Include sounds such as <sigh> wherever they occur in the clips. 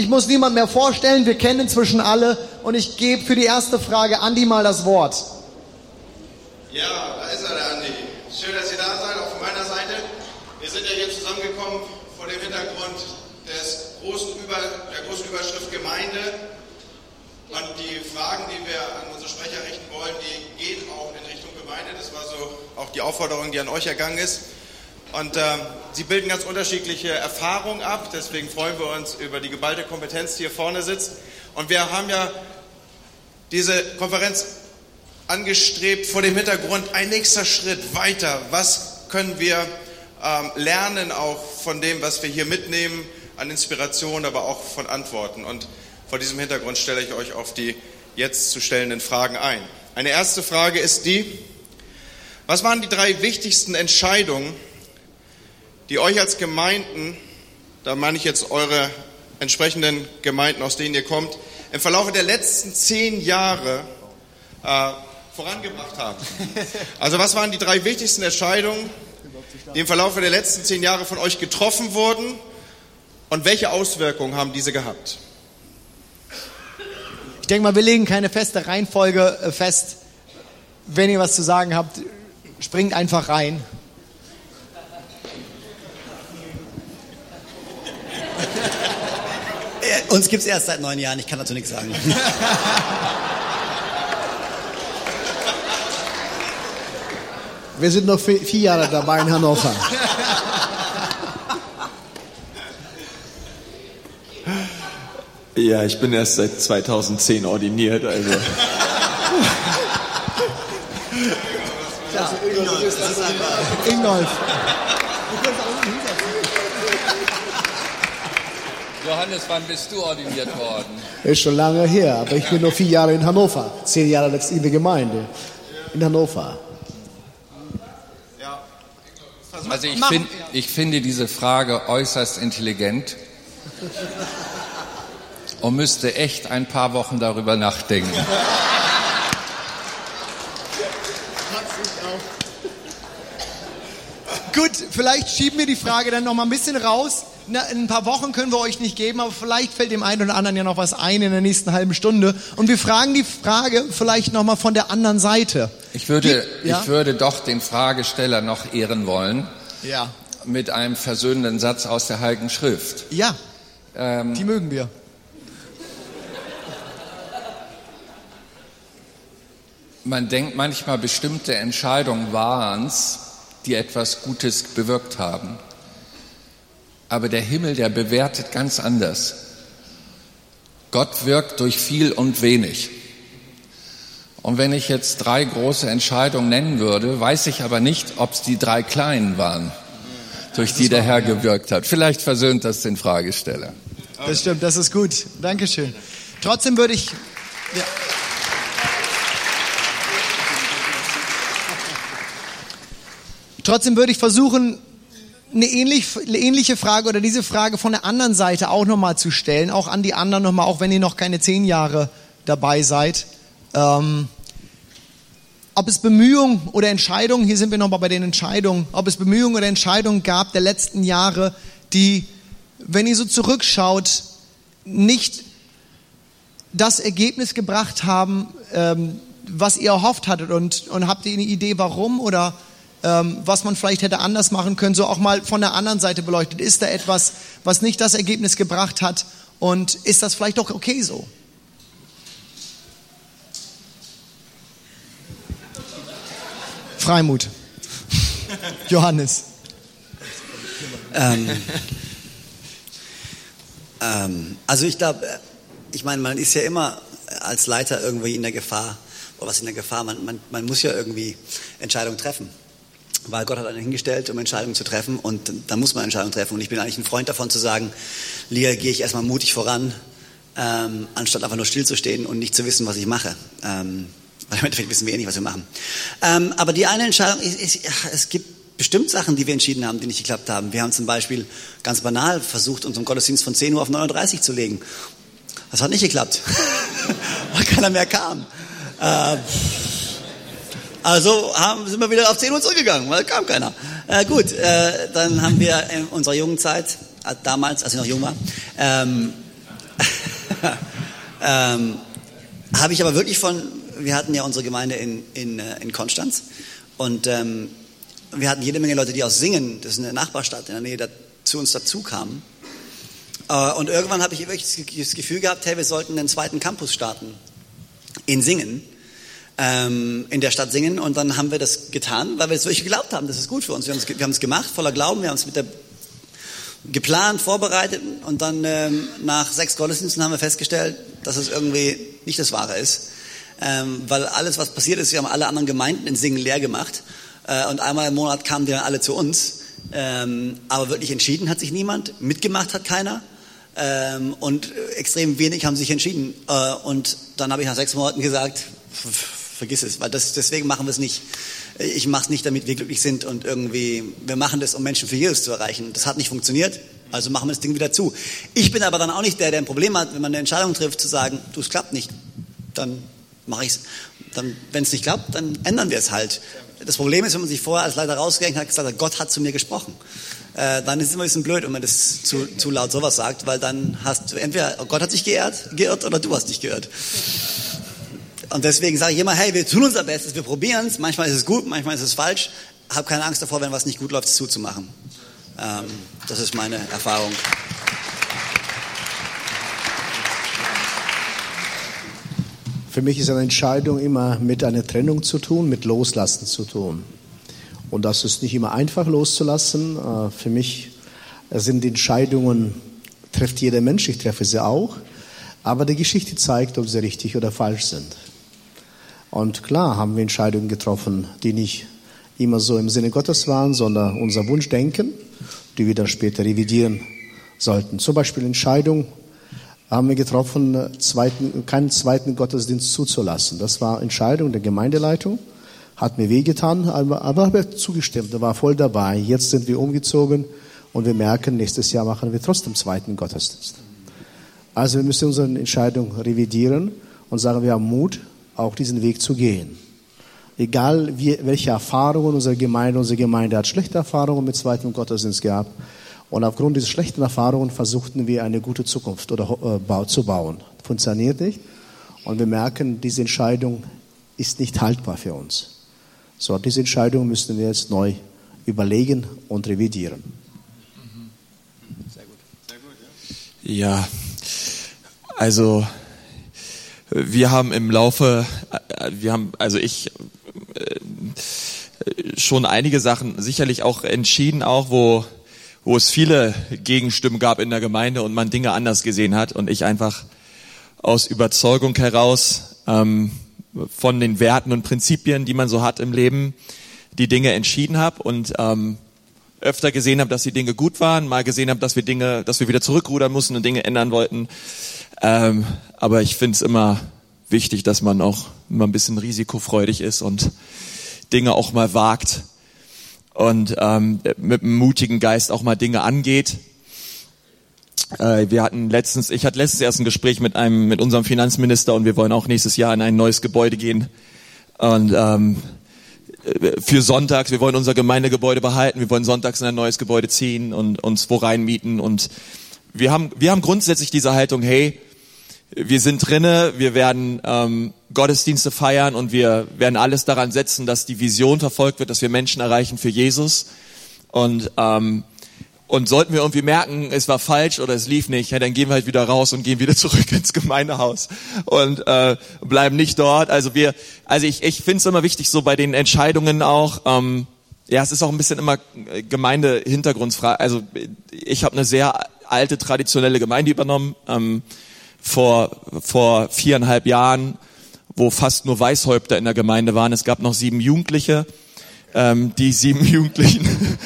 ich muss niemand mehr vorstellen, wir kennen inzwischen alle und ich gebe für die erste Frage Andi mal das Wort. Ja, da ist er, der Andi. Schön, dass ihr da seid, auch von meiner Seite. Wir sind ja hier zusammengekommen vor dem Hintergrund des großen Über, der großen Überschrift Gemeinde. Und die Fragen, die wir an unsere Sprecher richten wollen, die gehen auch in Richtung Gemeinde. Das war so auch die Aufforderung, die an euch ergangen ist. Und äh, sie bilden ganz unterschiedliche Erfahrungen ab. Deswegen freuen wir uns über die geballte Kompetenz, die hier vorne sitzt. Und wir haben ja diese Konferenz angestrebt vor dem Hintergrund, ein nächster Schritt weiter. Was können wir ähm, lernen auch von dem, was wir hier mitnehmen, an Inspiration, aber auch von Antworten. Und vor diesem Hintergrund stelle ich euch auf die jetzt zu stellenden Fragen ein. Eine erste Frage ist die, was waren die drei wichtigsten Entscheidungen, die euch als Gemeinden, da meine ich jetzt eure entsprechenden Gemeinden, aus denen ihr kommt, im Verlauf der letzten zehn Jahre äh, vorangebracht haben. <laughs> Also was waren die drei wichtigsten Entscheidungen, die im Verlauf der letzten zehn Jahre von euch getroffen wurden und welche Auswirkungen haben diese gehabt? Ich denke mal, wir legen keine feste Reihenfolge äh, fest. Wenn ihr was zu sagen habt, springt einfach rein. Uns gibt es erst seit neun Jahren, ich kann dazu nichts sagen. <laughs> Wir sind noch vier Jahre dabei in Hannover. Ja, ich bin erst seit 2010 ordiniert, also. Ja, Ingolf. Johannes, wann bist du ordiniert worden? Ist schon lange her, aber ich bin nur vier Jahre in Hannover. Zehn Jahre jetzt in der Gemeinde. In Hannover. Also ich, find, ich finde diese Frage äußerst intelligent und müsste echt ein paar Wochen darüber nachdenken. Gut, vielleicht schieben wir die Frage dann noch mal ein bisschen raus. Ein paar Wochen können wir euch nicht geben, aber vielleicht fällt dem einen oder anderen ja noch was ein in der nächsten halben Stunde. Und wir fragen die Frage vielleicht noch mal von der anderen Seite. Ich würde, Wie- ja? ich würde doch den Fragesteller noch ehren wollen Ja. mit einem versöhnenden Satz aus der Heiligen Schrift. Ja, Ähm, die mögen wir. Man denkt manchmal, bestimmte Entscheidungen waren's, die etwas Gutes bewirkt haben. Aber der Himmel, der bewertet ganz anders. Gott wirkt durch viel und wenig. Und wenn ich jetzt drei große Entscheidungen nennen würde, weiß ich aber nicht, ob es die drei kleinen waren, durch die der Herr gewirkt hat. Vielleicht versöhnt das den Fragesteller. Das stimmt, das ist gut. Dankeschön. Trotzdem würde ich. Ja. Trotzdem würde ich versuchen, eine, ähnlich, ähnliche Frage oder diese Frage von der anderen Seite auch nochmal zu stellen, auch an die anderen nochmal, auch wenn ihr noch keine zehn Jahre dabei seid. Ähm, ob es Bemühungen oder Entscheidungen, hier sind wir nochmal bei den Entscheidungen, ob es Bemühungen oder Entscheidungen gab der letzten Jahre, die, wenn ihr so zurückschaut, nicht das Ergebnis gebracht haben, ähm, was ihr erhofft hattet und, und habt ihr eine Idee, warum oder was man vielleicht hätte anders machen können, so auch mal von der anderen Seite beleuchtet. Ist da etwas, was nicht das Ergebnis gebracht hat und ist das vielleicht auch okay so? Freimut. <laughs> Johannes. Ähm, ähm, also ich glaube, ich meine, man ist ja immer als Leiter irgendwie in der Gefahr, oder was in der Gefahr, man, man, man muss ja irgendwie Entscheidungen treffen. Weil Gott hat einen hingestellt, um Entscheidungen zu treffen und dann muss man Entscheidungen treffen. Und ich bin eigentlich ein Freund davon zu sagen, Lia, gehe ich erstmal mutig voran, ähm, anstatt einfach nur stillzustehen und nicht zu wissen, was ich mache. Ähm, weil im Endeffekt wissen wir eh nicht, was wir machen. Ähm, aber die eine Entscheidung ist, ist es gibt bestimmt Sachen, die wir entschieden haben, die nicht geklappt haben. Wir haben zum Beispiel ganz banal versucht, unseren Gottesdienst von 10 Uhr auf 9.30 Uhr zu legen. Das hat nicht geklappt, <laughs> weil keiner mehr kam. Äh, also haben, sind wir wieder auf 10 Uhr zurückgegangen, weil kam keiner. Äh, gut, äh, dann haben wir in unserer jungen Zeit, äh, damals, als ich noch jung war, ähm, <laughs> ähm, habe ich aber wirklich von, wir hatten ja unsere Gemeinde in, in, äh, in Konstanz und ähm, wir hatten jede Menge Leute, die aus Singen, das ist eine Nachbarstadt in der Nähe, da, zu uns dazu kamen. Äh, und irgendwann habe ich wirklich das Gefühl gehabt, hey, wir sollten den zweiten Campus starten in Singen, ähm, in der Stadt Singen. Und dann haben wir das getan, weil wir es wirklich geglaubt haben, das ist gut für uns. Wir haben es, gemacht, voller Glauben, wir haben es mit der geplant, vorbereitet und dann ähm, nach sechs Gottesdiensten haben wir festgestellt, dass es irgendwie nicht das Wahre ist. Ähm, weil alles, was passiert ist, wir haben alle anderen Gemeinden in Singen leer gemacht äh, und einmal im Monat kamen die dann alle zu uns. Ähm, aber wirklich entschieden hat sich niemand, mitgemacht hat keiner ähm, und extrem wenig haben sich entschieden. Äh, und dann habe ich nach sechs Monaten gesagt, vergiss es, weil das, deswegen machen wir es nicht. Ich mache es nicht, damit wir glücklich sind und irgendwie, wir machen das, um Menschen für Jesus zu erreichen. Das hat nicht funktioniert, also machen wir das Ding wieder zu. Ich bin aber dann auch nicht der, der ein Problem hat, wenn man eine Entscheidung trifft, zu sagen, du, es klappt nicht, dann mache ich es. Wenn es nicht klappt, dann ändern wir es halt. Das Problem ist, wenn man sich vorher als Leiter rausgegangen hat, gesagt hat, Gott hat zu mir gesprochen. Äh, dann ist es immer ein bisschen blöd, wenn man das zu, zu laut sowas sagt, weil dann hast du entweder Gott hat sich geirrt, geirrt oder du hast dich geirrt. Und deswegen sage ich immer, hey, wir tun unser Bestes, wir probieren es. Manchmal ist es gut, manchmal ist es falsch. Hab keine Angst davor, wenn was nicht gut läuft, es zuzumachen. Ähm, das ist meine Erfahrung. Für mich ist eine Entscheidung immer mit einer Trennung zu tun, mit Loslassen zu tun. Und das ist nicht immer einfach loszulassen. Äh, für mich sind Entscheidungen, trifft jeder Mensch, ich treffe sie auch. Aber die Geschichte zeigt, ob sie richtig oder falsch sind. Und klar haben wir Entscheidungen getroffen, die nicht immer so im Sinne Gottes waren, sondern unser Wunschdenken, die wir dann später revidieren sollten. Zum Beispiel Entscheidung haben wir getroffen, zweiten, keinen zweiten Gottesdienst zuzulassen. Das war Entscheidung der Gemeindeleitung, hat mir wehgetan, aber, aber habe zugestimmt, war voll dabei. Jetzt sind wir umgezogen und wir merken, nächstes Jahr machen wir trotzdem zweiten Gottesdienst. Also wir müssen unsere Entscheidung revidieren und sagen, wir haben Mut, auch diesen Weg zu gehen. Egal wie, welche Erfahrungen unsere Gemeinde, unsere Gemeinde hat schlechte Erfahrungen mit zweitem Gottesdienst gehabt. Und aufgrund dieser schlechten Erfahrungen versuchten wir eine gute Zukunft oder, äh, zu bauen. Funktioniert nicht. Und wir merken, diese Entscheidung ist nicht haltbar für uns. So, diese Entscheidung müssen wir jetzt neu überlegen und revidieren. Sehr gut. Sehr gut, ja. ja, also wir haben im Laufe, äh, wir haben, also ich äh, schon einige Sachen sicherlich auch entschieden, auch wo, wo es viele Gegenstimmen gab in der Gemeinde und man Dinge anders gesehen hat und ich einfach aus Überzeugung heraus ähm, von den Werten und Prinzipien, die man so hat im Leben, die Dinge entschieden habe und ähm, öfter gesehen habe, dass die Dinge gut waren, mal gesehen habe, dass wir Dinge, dass wir wieder zurückrudern mussten und Dinge ändern wollten. Ähm, aber ich finde es immer wichtig, dass man auch immer ein bisschen risikofreudig ist und Dinge auch mal wagt und ähm, mit einem mutigen Geist auch mal Dinge angeht. Äh, wir hatten letztens, ich hatte letztens erst ein Gespräch mit einem, mit unserem Finanzminister und wir wollen auch nächstes Jahr in ein neues Gebäude gehen und ähm, für sonntags, wir wollen unser Gemeindegebäude behalten, wir wollen sonntags in ein neues Gebäude ziehen und uns wo reinmieten und wir haben, wir haben grundsätzlich diese Haltung, hey, wir sind drinne, wir werden ähm, Gottesdienste feiern und wir werden alles daran setzen, dass die Vision verfolgt wird, dass wir Menschen erreichen für Jesus. Und ähm, und sollten wir irgendwie merken, es war falsch oder es lief nicht, ja, dann gehen wir halt wieder raus und gehen wieder <laughs> zurück ins Gemeindehaus und äh, bleiben nicht dort. Also wir, also ich, ich finde es immer wichtig, so bei den Entscheidungen auch. Ähm, ja, es ist auch ein bisschen immer Gemeinde-Hintergrundfrage. Also ich habe eine sehr alte traditionelle Gemeinde übernommen. Ähm, vor, vor viereinhalb Jahren, wo fast nur Weißhäupter in der Gemeinde waren. Es gab noch sieben Jugendliche. Ähm, die sieben <laughs> Jugendlichen,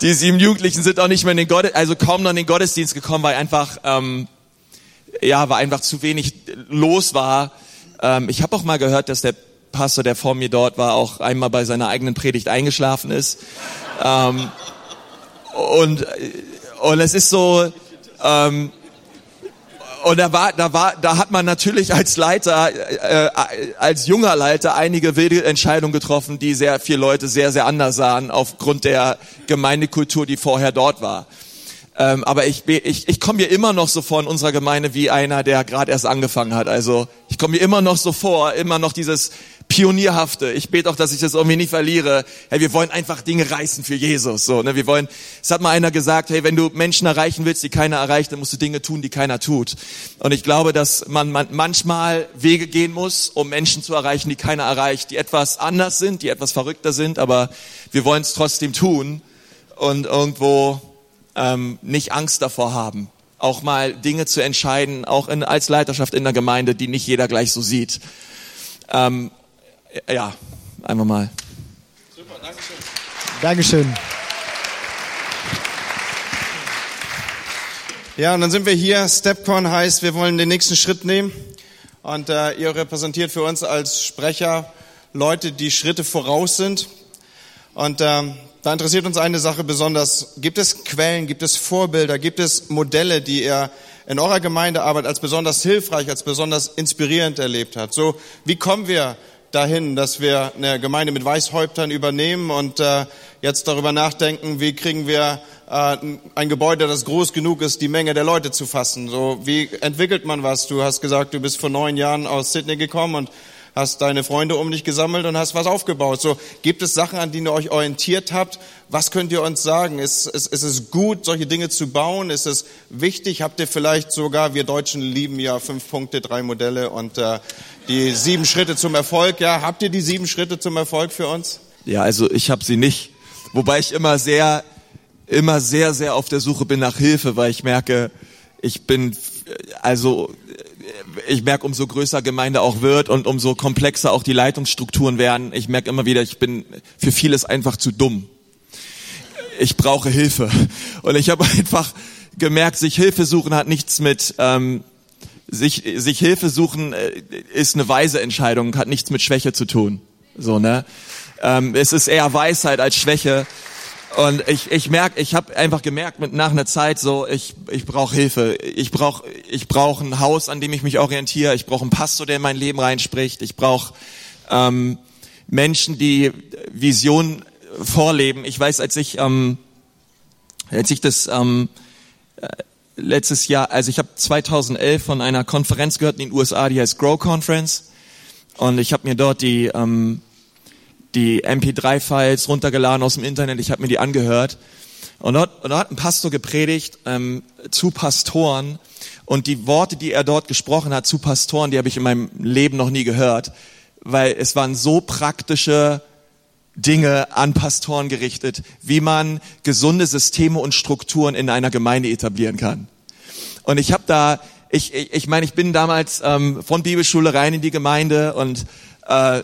die sieben Jugendlichen sind auch nicht mehr in den Gottesdienst, also kaum noch in den Gottesdienst gekommen, weil einfach, ähm, ja, weil einfach zu wenig los war. Ähm, ich habe auch mal gehört, dass der Pastor, der vor mir dort war, auch einmal bei seiner eigenen Predigt eingeschlafen ist. Ähm, und, und es ist so, ähm, und da war, da war, da hat man natürlich als Leiter, äh, als junger Leiter einige wilde Entscheidungen getroffen, die sehr viele Leute sehr, sehr anders sahen aufgrund der Gemeindekultur, die vorher dort war. Ähm, aber ich, ich, ich komme mir immer noch so vor in unserer Gemeinde wie einer, der gerade erst angefangen hat. Also ich komme mir immer noch so vor, immer noch dieses Pionierhafte. Ich bete auch, dass ich das irgendwie nicht verliere. Hey, wir wollen einfach Dinge reißen für Jesus. So, ne? Wir wollen. Es hat mal einer gesagt: Hey, wenn du Menschen erreichen willst, die keiner erreicht, dann musst du Dinge tun, die keiner tut. Und ich glaube, dass man, man manchmal Wege gehen muss, um Menschen zu erreichen, die keiner erreicht, die etwas anders sind, die etwas verrückter sind. Aber wir wollen es trotzdem tun und irgendwo ähm, nicht Angst davor haben, auch mal Dinge zu entscheiden, auch in, als Leiterschaft in der Gemeinde, die nicht jeder gleich so sieht. Ähm, ja, einfach mal. Super, Dankeschön. Dankeschön. Ja, und dann sind wir hier. Stepcon heißt, wir wollen den nächsten Schritt nehmen. Und äh, ihr repräsentiert für uns als Sprecher Leute, die Schritte voraus sind. Und ähm, da interessiert uns eine Sache besonders. Gibt es Quellen, gibt es Vorbilder, gibt es Modelle, die ihr in eurer Gemeindearbeit als besonders hilfreich, als besonders inspirierend erlebt habt? So, wie kommen wir dahin, dass wir eine Gemeinde mit Weißhäuptern übernehmen und äh, jetzt darüber nachdenken, wie kriegen wir äh, ein Gebäude, das groß genug ist, die Menge der Leute zu fassen. So, wie entwickelt man was? Du hast gesagt, du bist vor neun Jahren aus Sydney gekommen und hast deine Freunde um dich gesammelt und hast was aufgebaut. So, gibt es Sachen, an denen ihr euch orientiert habt? Was könnt ihr uns sagen? Ist, ist, ist es gut, solche Dinge zu bauen? Ist es wichtig? Habt ihr vielleicht sogar, wir Deutschen lieben ja fünf Punkte, drei Modelle und äh, die sieben Schritte zum Erfolg. Ja, habt ihr die sieben Schritte zum Erfolg für uns? Ja, also ich habe sie nicht. Wobei ich immer sehr, immer sehr, sehr auf der Suche bin nach Hilfe, weil ich merke, ich bin, also ich merke, umso größer Gemeinde auch wird und umso komplexer auch die Leitungsstrukturen werden, ich merke immer wieder, ich bin für vieles einfach zu dumm. Ich brauche Hilfe. Und ich habe <laughs> einfach gemerkt, sich Hilfe suchen hat nichts mit ähm, sich, sich Hilfe suchen äh, ist eine weise Entscheidung, hat nichts mit Schwäche zu tun. So, ne? Ähm, es ist eher Weisheit als Schwäche. Und ich, ich merke, ich habe einfach gemerkt mit nach einer Zeit so, ich, ich brauche Hilfe. Ich brauche ich brauch ein Haus, an dem ich mich orientiere. Ich brauche einen Pastor, der in mein Leben reinspricht. Ich brauche ähm, Menschen, die Visionen vorleben. Ich weiß, als ich ähm, als ich das ähm, letztes Jahr, also ich habe 2011 von einer Konferenz gehört in den USA, die heißt Grow Conference. Und ich habe mir dort die, ähm, die MP3-Files runtergeladen aus dem Internet, ich habe mir die angehört. Und dort, und dort hat ein Pastor gepredigt ähm, zu Pastoren. Und die Worte, die er dort gesprochen hat zu Pastoren, die habe ich in meinem Leben noch nie gehört. Weil es waren so praktische Dinge an Pastoren gerichtet, wie man gesunde Systeme und Strukturen in einer Gemeinde etablieren kann. Und ich habe da, ich, ich, ich meine, ich bin damals ähm, von Bibelschule rein in die Gemeinde und äh,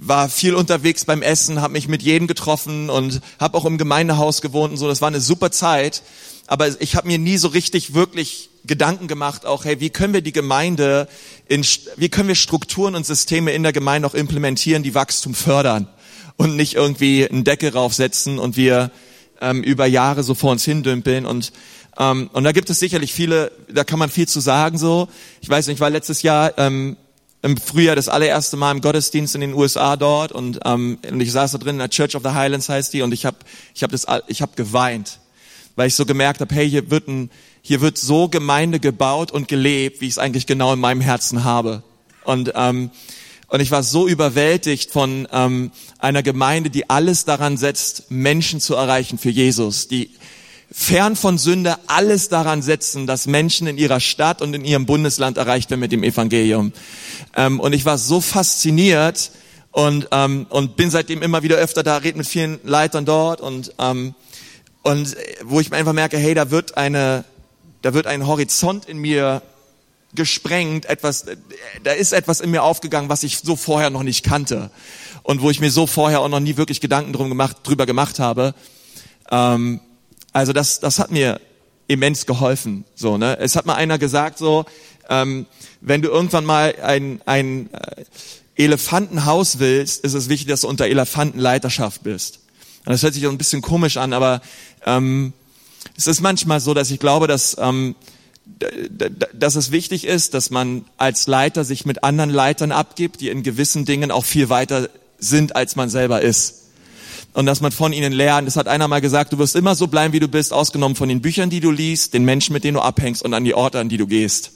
war viel unterwegs beim Essen, habe mich mit jedem getroffen und habe auch im Gemeindehaus gewohnt und so. Das war eine super Zeit. Aber ich habe mir nie so richtig wirklich Gedanken gemacht, auch hey, wie können wir die Gemeinde, in, wie können wir Strukturen und Systeme in der Gemeinde auch implementieren, die Wachstum fördern und nicht irgendwie einen Deckel raufsetzen und wir ähm, über Jahre so vor uns hindümpeln und ähm, und da gibt es sicherlich viele, da kann man viel zu sagen so. Ich weiß nicht, ich war letztes Jahr ähm, im Frühjahr das allererste Mal im Gottesdienst in den USA dort und, ähm, und ich saß da drin in der Church of the Highlands heißt die und ich habe ich hab das ich habe geweint, weil ich so gemerkt habe, hey, hier wird ein hier wird so Gemeinde gebaut und gelebt, wie ich es eigentlich genau in meinem Herzen habe. Und ähm, und ich war so überwältigt von ähm, einer Gemeinde, die alles daran setzt, Menschen zu erreichen für Jesus, die fern von Sünde alles daran setzen, dass Menschen in ihrer Stadt und in ihrem Bundesland erreicht werden mit dem Evangelium. Ähm, und ich war so fasziniert und, ähm, und bin seitdem immer wieder öfter da, rede mit vielen Leitern dort und, ähm, und wo ich einfach merke, hey, da wird eine, da wird ein Horizont in mir gesprengt, etwas, da ist etwas in mir aufgegangen, was ich so vorher noch nicht kannte und wo ich mir so vorher auch noch nie wirklich Gedanken drum gemacht, drüber gemacht habe. Ähm, also das, das hat mir immens geholfen. So, ne? Es hat mal einer gesagt, so, ähm, wenn du irgendwann mal ein, ein äh, Elefantenhaus willst, ist es wichtig, dass du unter Elefantenleiterschaft bist. Und das hört sich ein bisschen komisch an, aber ähm, es ist manchmal so, dass ich glaube, dass ähm, dass es wichtig ist, dass man als Leiter sich mit anderen Leitern abgibt, die in gewissen Dingen auch viel weiter sind, als man selber ist. Und dass man von ihnen lernt. Das hat einer mal gesagt, du wirst immer so bleiben, wie du bist, ausgenommen von den Büchern, die du liest, den Menschen, mit denen du abhängst und an die Orte, an die du gehst.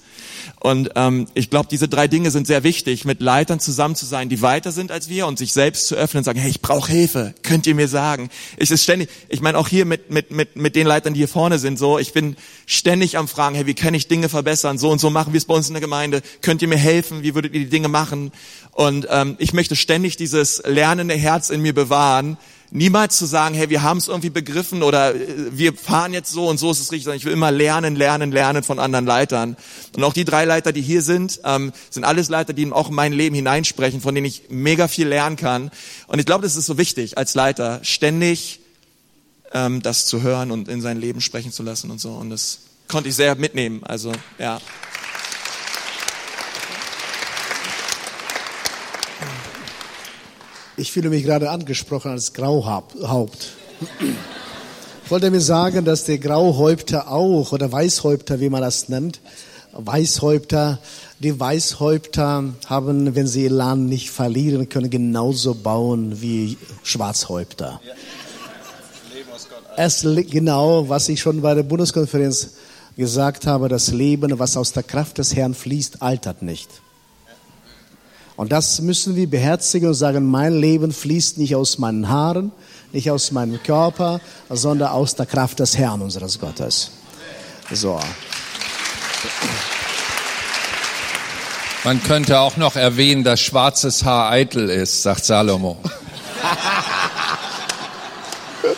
Und ähm, ich glaube, diese drei Dinge sind sehr wichtig, mit Leitern zusammen zu sein, die weiter sind als wir und sich selbst zu öffnen und sagen, hey, ich brauche Hilfe, könnt ihr mir sagen? Ich ist ständig, ich meine auch hier mit mit mit mit den Leitern, die hier vorne sind, so, ich bin ständig am fragen, hey, wie kann ich Dinge verbessern? So und so machen wir es bei uns in der Gemeinde. Könnt ihr mir helfen? Wie würdet ihr die Dinge machen? Und ähm, ich möchte ständig dieses lernende Herz in mir bewahren, niemals zu sagen, hey, wir haben es irgendwie begriffen oder äh, wir fahren jetzt so und so ist es richtig, sondern ich will immer lernen, lernen, lernen von anderen Leitern. Und auch die drei Leiter, die hier sind, ähm, sind alles Leiter, die auch in mein Leben hineinsprechen, von denen ich mega viel lernen kann. Und ich glaube, das ist so wichtig als Leiter, ständig ähm, das zu hören und in sein Leben sprechen zu lassen und so. Und das konnte ich sehr mitnehmen. Also ja. Ich fühle mich gerade angesprochen als Grauhaupt. Ich wollte mir sagen, dass der Grauhäupter auch, oder Weißhäupter, wie man das nennt, Weißhäupter, die Weißhäupter haben, wenn sie ihr Land nicht verlieren können, genauso bauen wie Schwarzhäupter. Es, genau, was ich schon bei der Bundeskonferenz gesagt habe, das Leben, was aus der Kraft des Herrn fließt, altert nicht. Und das müssen wir beherzigen und sagen, mein Leben fließt nicht aus meinen Haaren, nicht aus meinem Körper, sondern aus der Kraft des Herrn unseres Gottes. So. Man könnte auch noch erwähnen, dass schwarzes Haar eitel ist, sagt Salomo. <laughs>